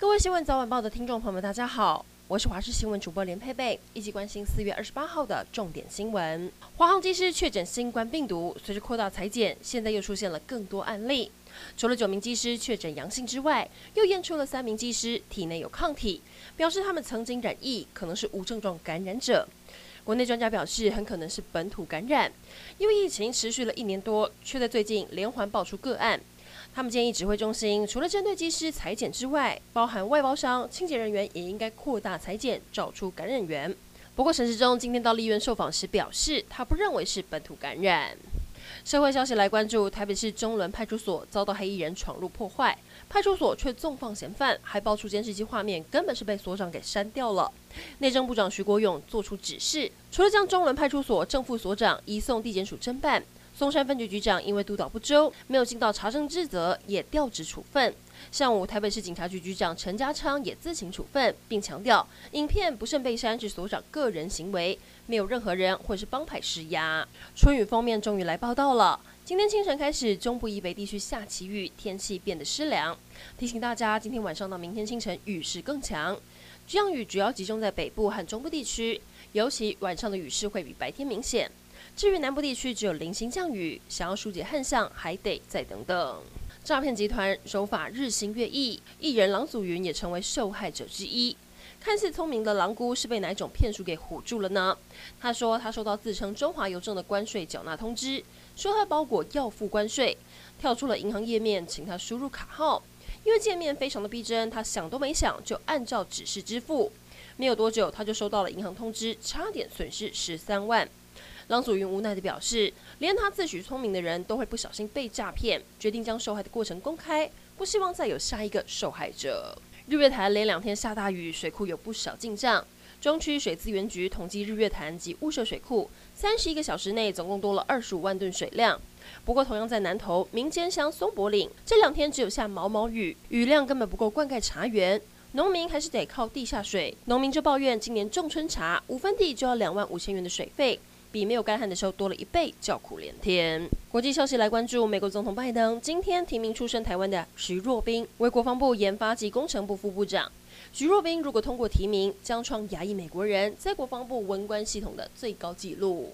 各位新闻早晚报的听众朋友们，大家好，我是华视新闻主播连佩佩，一起关心四月二十八号的重点新闻。华航机师确诊新冠病毒，随着扩大采检，现在又出现了更多案例。除了九名机师确诊阳性之外，又验出了三名机师体内有抗体，表示他们曾经染疫，可能是无症状感染者。国内专家表示，很可能是本土感染，因为疫情持续了一年多，却在最近连环爆出个案。他们建议指挥中心除了针对机师裁剪之外，包含外包商、清洁人员也应该扩大裁剪，找出感染源。不过陈时中今天到立院受访时表示，他不认为是本土感染。社会消息来关注，台北市中仑派出所遭到黑衣人闯入破坏，派出所却纵放嫌犯，还爆出监视器画面，根本是被所长给删掉了。内政部长徐国勇做出指示，除了将中仑派出所正副所长移送地检署侦办。松山分局局长因为督导不周，没有尽到查证职责，也调职处分。上午，台北市警察局局长陈家昌也自行处分，并强调影片不慎被删是所长个人行为，没有任何人或是帮派施压。春雨锋面终于来报到了，今天清晨开始，中部以北地区下起雨，天气变得湿凉。提醒大家，今天晚上到明天清晨雨势更强，降雨主要集中在北部和中部地区，尤其晚上的雨势会比白天明显。至于南部地区只有零星降雨，想要疏解旱象，还得再等等。诈骗集团手法日新月异，艺人郎祖筠也成为受害者之一。看似聪明的郎姑是被哪种骗术给唬住了呢？他说他收到自称中华邮政的关税缴纳通知，说他包裹要付关税，跳出了银行页面，请他输入卡号。因为界面非常的逼真，他想都没想就按照指示支付。没有多久，他就收到了银行通知，差点损失十三万。郎祖筠无奈地表示，连他自诩聪明的人都会不小心被诈骗，决定将受害的过程公开，不希望再有下一个受害者。日月潭连两天下大雨，水库有不少进账。中区水资源局统计日月潭及雾社水库，三十一个小时内总共多了二十五万吨水量。不过，同样在南投民间乡松柏岭，这两天只有下毛毛雨，雨量根本不够灌溉茶园，农民还是得靠地下水。农民就抱怨，今年种春茶五分地就要两万五千元的水费。比没有干旱的时候多了一倍，叫苦连天。国际消息来关注，美国总统拜登今天提名出身台湾的徐若冰为国防部研发及工程部副部长。徐若冰如果通过提名，将创亚裔美国人在国防部文官系统的最高纪录。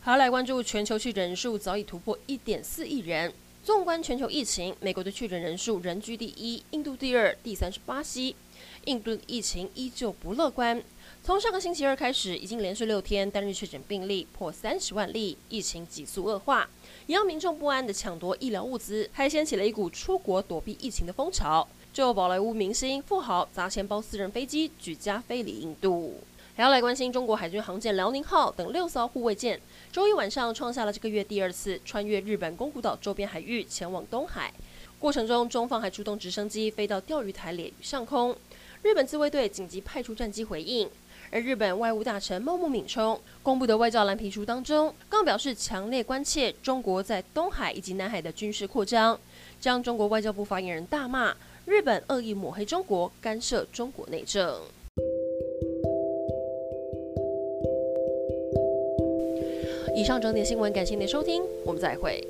好，来关注全球去人数早已突破一点四亿人。纵观全球疫情，美国的确诊人数仍居第一，印度第二，第三是巴西。印度疫情依旧不乐观。从上个星期二开始，已经连续六天单日确诊病例破三十万例，疫情急速恶化，也让民众不安地抢夺医疗物资，还掀起了一股出国躲避疫情的风潮。就宝莱坞明星富豪砸钱包私人飞机举家飞离印度。还要来关心中国海军航舰辽宁号等六艘护卫舰，周一晚上创下了这个月第二次穿越日本宫古岛周边海域前往东海，过程中中方还出动直升机飞到钓鱼台列屿上空，日本自卫队紧急派出战机回应。而日本外务大臣茂木敏充公布的外交蓝皮书当中，更表示强烈关切中国在东海以及南海的军事扩张，将中国外交部发言人大骂日本恶意抹黑中国，干涉中国内政。以上整点新闻，感谢您的收听，我们再会。